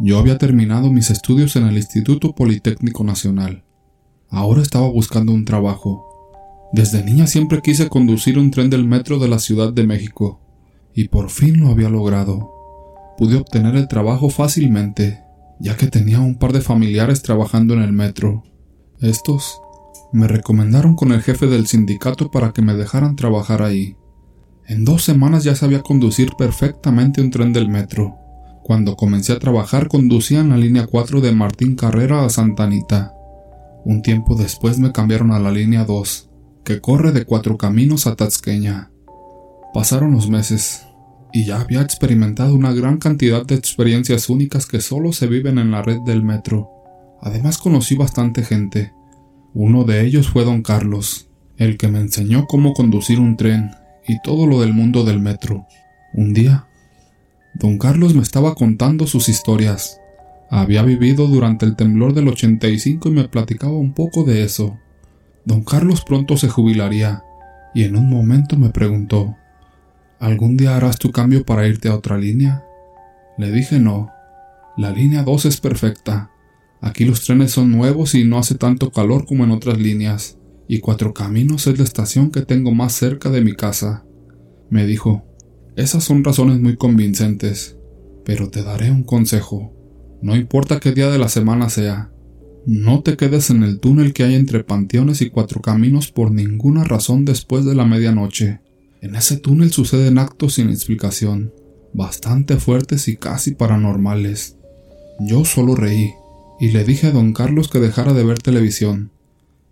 Yo había terminado mis estudios en el Instituto Politécnico Nacional. Ahora estaba buscando un trabajo. Desde niña siempre quise conducir un tren del metro de la Ciudad de México, y por fin lo había logrado. Pude obtener el trabajo fácilmente, ya que tenía un par de familiares trabajando en el metro. Estos me recomendaron con el jefe del sindicato para que me dejaran trabajar ahí. En dos semanas ya sabía conducir perfectamente un tren del metro. Cuando comencé a trabajar conducía en la línea 4 de Martín Carrera a Santa Anita. Un tiempo después me cambiaron a la línea 2, que corre de Cuatro Caminos a Tazqueña. Pasaron los meses, y ya había experimentado una gran cantidad de experiencias únicas que solo se viven en la red del metro. Además conocí bastante gente. Uno de ellos fue don Carlos, el que me enseñó cómo conducir un tren y todo lo del mundo del metro. Un día Don Carlos me estaba contando sus historias. Había vivido durante el temblor del 85 y me platicaba un poco de eso. Don Carlos pronto se jubilaría, y en un momento me preguntó, ¿Algún día harás tu cambio para irte a otra línea? Le dije no. La línea 2 es perfecta. Aquí los trenes son nuevos y no hace tanto calor como en otras líneas, y Cuatro Caminos es la estación que tengo más cerca de mi casa. Me dijo, esas son razones muy convincentes, pero te daré un consejo. No importa qué día de la semana sea, no te quedes en el túnel que hay entre Panteones y Cuatro Caminos por ninguna razón después de la medianoche. En ese túnel suceden actos sin explicación, bastante fuertes y casi paranormales. Yo solo reí y le dije a don Carlos que dejara de ver televisión,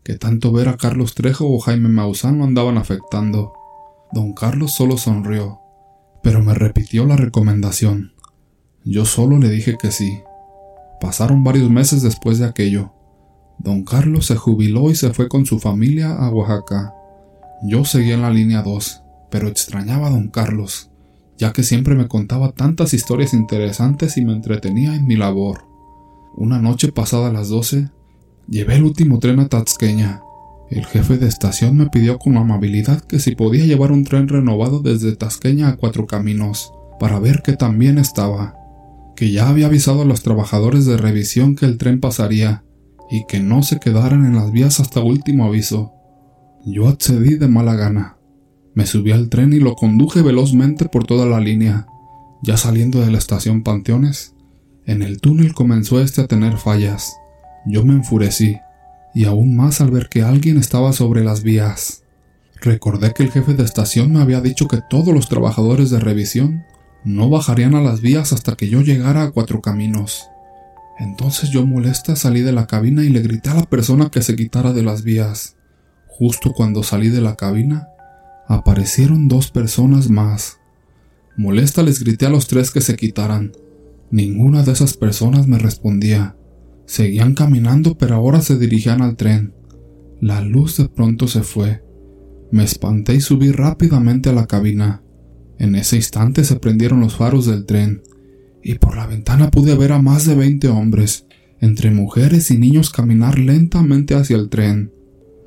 que tanto ver a Carlos Trejo o Jaime Maussan lo andaban afectando. Don Carlos solo sonrió pero me repitió la recomendación. Yo solo le dije que sí. Pasaron varios meses después de aquello. Don Carlos se jubiló y se fue con su familia a Oaxaca. Yo seguí en la línea 2, pero extrañaba a don Carlos, ya que siempre me contaba tantas historias interesantes y me entretenía en mi labor. Una noche pasada las 12, llevé el último tren a Tazqueña el jefe de estación me pidió con amabilidad que si podía llevar un tren renovado desde Tasqueña a Cuatro Caminos, para ver que también estaba, que ya había avisado a los trabajadores de revisión que el tren pasaría y que no se quedaran en las vías hasta último aviso. Yo accedí de mala gana. Me subí al tren y lo conduje velozmente por toda la línea. Ya saliendo de la estación Panteones, en el túnel comenzó este a tener fallas. Yo me enfurecí y aún más al ver que alguien estaba sobre las vías. Recordé que el jefe de estación me había dicho que todos los trabajadores de revisión no bajarían a las vías hasta que yo llegara a Cuatro Caminos. Entonces yo molesta salí de la cabina y le grité a la persona que se quitara de las vías. Justo cuando salí de la cabina, aparecieron dos personas más. Molesta les grité a los tres que se quitaran. Ninguna de esas personas me respondía. Seguían caminando, pero ahora se dirigían al tren. La luz de pronto se fue. Me espanté y subí rápidamente a la cabina. En ese instante se prendieron los faros del tren, y por la ventana pude ver a más de veinte hombres, entre mujeres y niños caminar lentamente hacia el tren.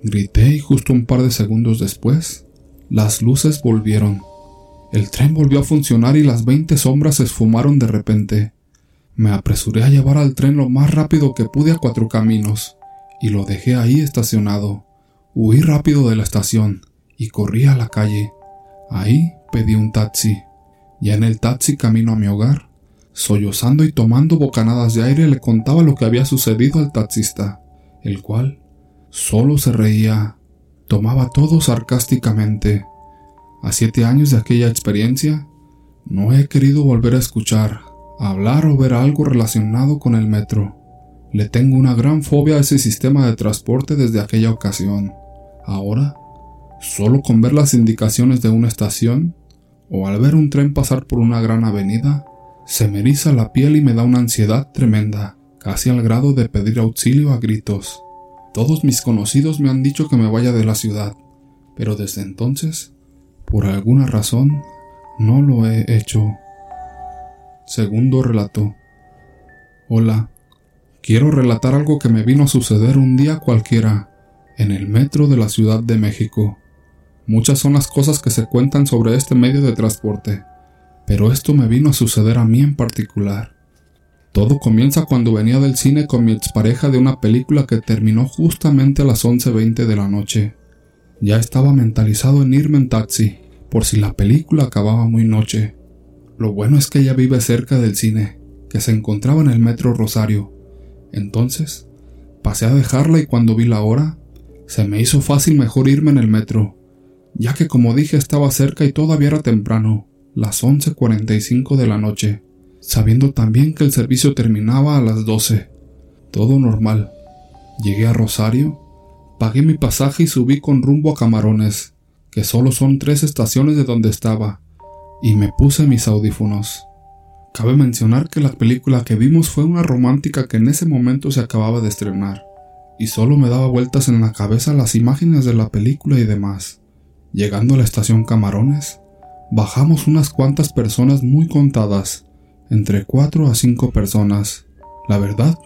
Grité y justo un par de segundos después, las luces volvieron. El tren volvió a funcionar y las veinte sombras se esfumaron de repente. Me apresuré a llevar al tren lo más rápido que pude a cuatro caminos, y lo dejé ahí estacionado. Huí rápido de la estación y corrí a la calle. Ahí pedí un taxi. Ya en el taxi camino a mi hogar, sollozando y tomando bocanadas de aire le contaba lo que había sucedido al taxista, el cual solo se reía, tomaba todo sarcásticamente. A siete años de aquella experiencia, no he querido volver a escuchar hablar o ver algo relacionado con el metro. Le tengo una gran fobia a ese sistema de transporte desde aquella ocasión. Ahora, solo con ver las indicaciones de una estación o al ver un tren pasar por una gran avenida, se me eriza la piel y me da una ansiedad tremenda, casi al grado de pedir auxilio a gritos. Todos mis conocidos me han dicho que me vaya de la ciudad, pero desde entonces, por alguna razón, no lo he hecho. Segundo relato. Hola, quiero relatar algo que me vino a suceder un día cualquiera, en el metro de la Ciudad de México. Muchas son las cosas que se cuentan sobre este medio de transporte, pero esto me vino a suceder a mí en particular. Todo comienza cuando venía del cine con mi expareja de una película que terminó justamente a las 11.20 de la noche. Ya estaba mentalizado en irme en taxi, por si la película acababa muy noche. Lo bueno es que ella vive cerca del cine, que se encontraba en el metro Rosario. Entonces, pasé a dejarla y cuando vi la hora, se me hizo fácil mejor irme en el metro, ya que como dije estaba cerca y todavía era temprano, las 11.45 de la noche sabiendo también que el servicio terminaba a las 12. Todo normal. Llegué a Rosario, pagué mi pasaje y subí con rumbo a Camarones, que solo son tres estaciones de donde estaba, y me puse mis audífonos. Cabe mencionar que la película que vimos fue una romántica que en ese momento se acababa de estrenar, y solo me daba vueltas en la cabeza las imágenes de la película y demás. Llegando a la estación Camarones, bajamos unas cuantas personas muy contadas, entre cuatro a cinco personas. La verdad,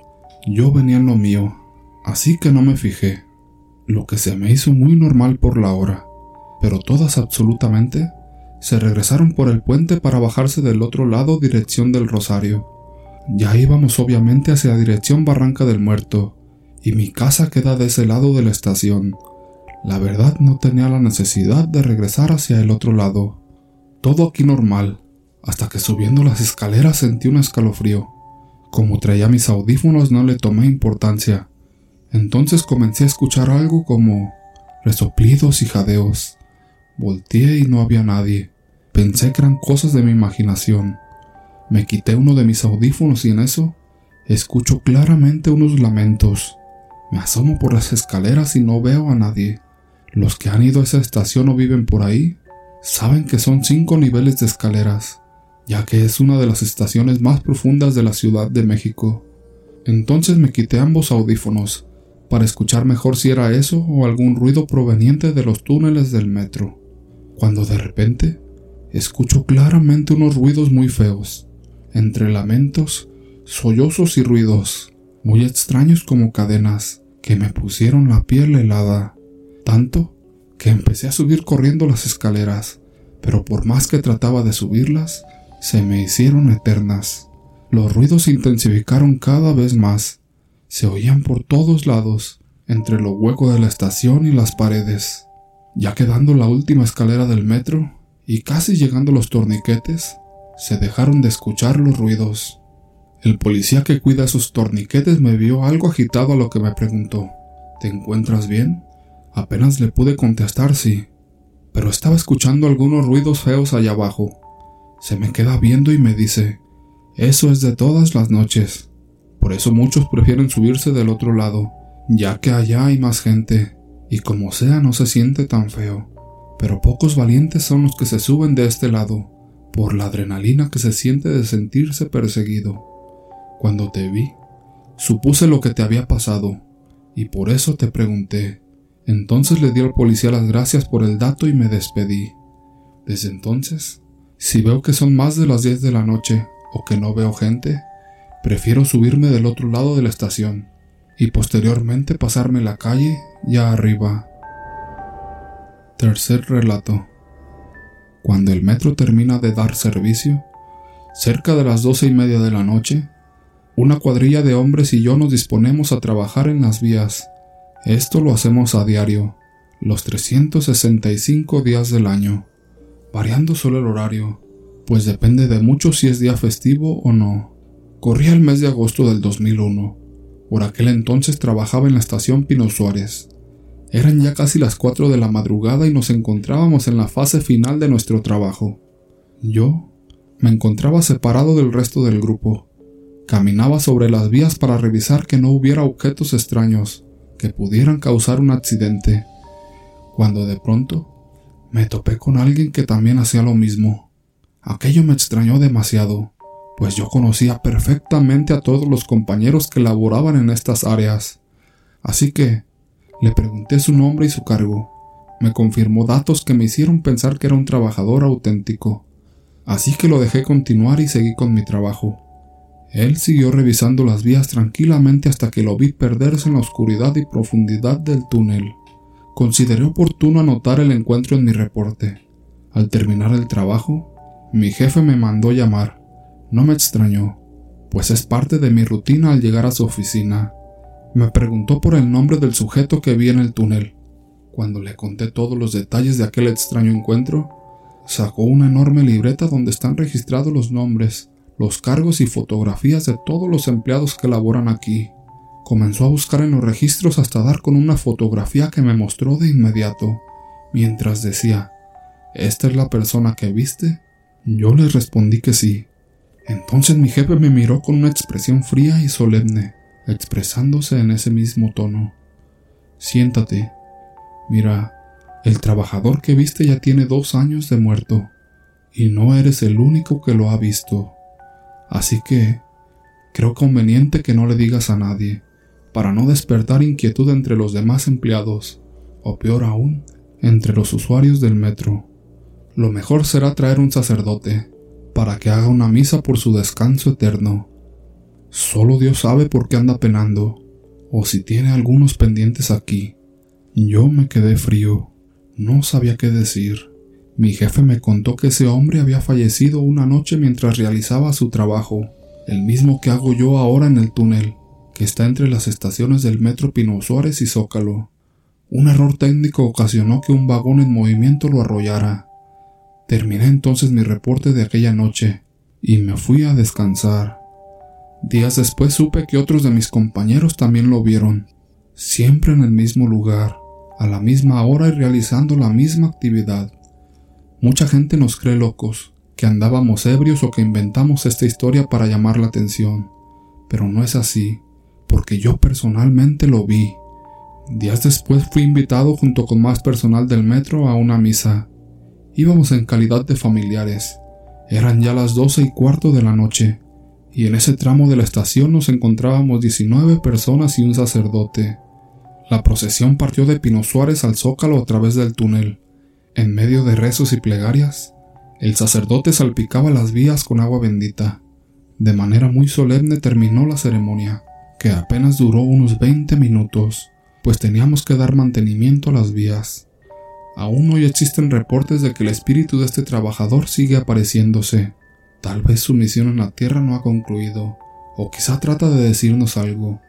yo venía en lo mío, así que no me fijé, lo que se me hizo muy normal por la hora, pero todas absolutamente se regresaron por el puente para bajarse del otro lado dirección del Rosario. Ya íbamos obviamente hacia dirección Barranca del Muerto, y mi casa queda de ese lado de la estación. La verdad no tenía la necesidad de regresar hacia el otro lado. Todo aquí normal, hasta que subiendo las escaleras sentí un escalofrío. Como traía mis audífonos no le tomé importancia. Entonces comencé a escuchar algo como resoplidos y jadeos. Volteé y no había nadie. Pensé que eran cosas de mi imaginación. Me quité uno de mis audífonos y en eso escucho claramente unos lamentos. Me asomo por las escaleras y no veo a nadie. Los que han ido a esa estación o viven por ahí saben que son cinco niveles de escaleras ya que es una de las estaciones más profundas de la Ciudad de México. Entonces me quité ambos audífonos, para escuchar mejor si era eso o algún ruido proveniente de los túneles del metro, cuando de repente escucho claramente unos ruidos muy feos, entre lamentos, sollozos y ruidos, muy extraños como cadenas, que me pusieron la piel helada, tanto que empecé a subir corriendo las escaleras, pero por más que trataba de subirlas, se me hicieron eternas. Los ruidos se intensificaron cada vez más. Se oían por todos lados, entre lo hueco de la estación y las paredes. Ya quedando la última escalera del metro y casi llegando los torniquetes, se dejaron de escuchar los ruidos. El policía que cuida sus torniquetes me vio algo agitado a lo que me preguntó, ¿Te encuentras bien? Apenas le pude contestar sí, pero estaba escuchando algunos ruidos feos allá abajo se me queda viendo y me dice, eso es de todas las noches. Por eso muchos prefieren subirse del otro lado, ya que allá hay más gente, y como sea no se siente tan feo. Pero pocos valientes son los que se suben de este lado, por la adrenalina que se siente de sentirse perseguido. Cuando te vi, supuse lo que te había pasado, y por eso te pregunté. Entonces le di al policía las gracias por el dato y me despedí. Desde entonces, si veo que son más de las 10 de la noche o que no veo gente, prefiero subirme del otro lado de la estación y posteriormente pasarme la calle ya arriba. Tercer relato. Cuando el metro termina de dar servicio, cerca de las doce y media de la noche, una cuadrilla de hombres y yo nos disponemos a trabajar en las vías. Esto lo hacemos a diario, los 365 días del año variando solo el horario, pues depende de mucho si es día festivo o no. Corría el mes de agosto del 2001. Por aquel entonces trabajaba en la estación Pino Suárez. Eran ya casi las 4 de la madrugada y nos encontrábamos en la fase final de nuestro trabajo. Yo me encontraba separado del resto del grupo. Caminaba sobre las vías para revisar que no hubiera objetos extraños que pudieran causar un accidente, cuando de pronto me topé con alguien que también hacía lo mismo. Aquello me extrañó demasiado, pues yo conocía perfectamente a todos los compañeros que laboraban en estas áreas. Así que le pregunté su nombre y su cargo. Me confirmó datos que me hicieron pensar que era un trabajador auténtico. Así que lo dejé continuar y seguí con mi trabajo. Él siguió revisando las vías tranquilamente hasta que lo vi perderse en la oscuridad y profundidad del túnel. Consideré oportuno anotar el encuentro en mi reporte. Al terminar el trabajo, mi jefe me mandó llamar. No me extrañó, pues es parte de mi rutina al llegar a su oficina. Me preguntó por el nombre del sujeto que vi en el túnel. Cuando le conté todos los detalles de aquel extraño encuentro, sacó una enorme libreta donde están registrados los nombres, los cargos y fotografías de todos los empleados que laboran aquí. Comenzó a buscar en los registros hasta dar con una fotografía que me mostró de inmediato, mientras decía, ¿Esta es la persona que viste? Yo le respondí que sí. Entonces mi jefe me miró con una expresión fría y solemne, expresándose en ese mismo tono. Siéntate. Mira, el trabajador que viste ya tiene dos años de muerto, y no eres el único que lo ha visto. Así que creo conveniente que no le digas a nadie, para no despertar inquietud entre los demás empleados, o peor aún, entre los usuarios del metro. Lo mejor será traer un sacerdote, para que haga una misa por su descanso eterno. Solo Dios sabe por qué anda penando, o si tiene algunos pendientes aquí. Yo me quedé frío, no sabía qué decir. Mi jefe me contó que ese hombre había fallecido una noche mientras realizaba su trabajo, el mismo que hago yo ahora en el túnel, que está entre las estaciones del metro Pino Suárez y Zócalo. Un error técnico ocasionó que un vagón en movimiento lo arrollara. Terminé entonces mi reporte de aquella noche y me fui a descansar. Días después supe que otros de mis compañeros también lo vieron, siempre en el mismo lugar, a la misma hora y realizando la misma actividad. Mucha gente nos cree locos, que andábamos ebrios o que inventamos esta historia para llamar la atención, pero no es así, porque yo personalmente lo vi. Días después fui invitado junto con más personal del metro a una misa Íbamos en calidad de familiares. Eran ya las doce y cuarto de la noche, y en ese tramo de la estación nos encontrábamos 19 personas y un sacerdote. La procesión partió de Pino Suárez al Zócalo a través del túnel. En medio de rezos y plegarias, el sacerdote salpicaba las vías con agua bendita. De manera muy solemne terminó la ceremonia, que apenas duró unos 20 minutos, pues teníamos que dar mantenimiento a las vías. Aún hoy existen reportes de que el espíritu de este trabajador sigue apareciéndose. Tal vez su misión en la Tierra no ha concluido, o quizá trata de decirnos algo,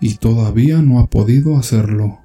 y todavía no ha podido hacerlo.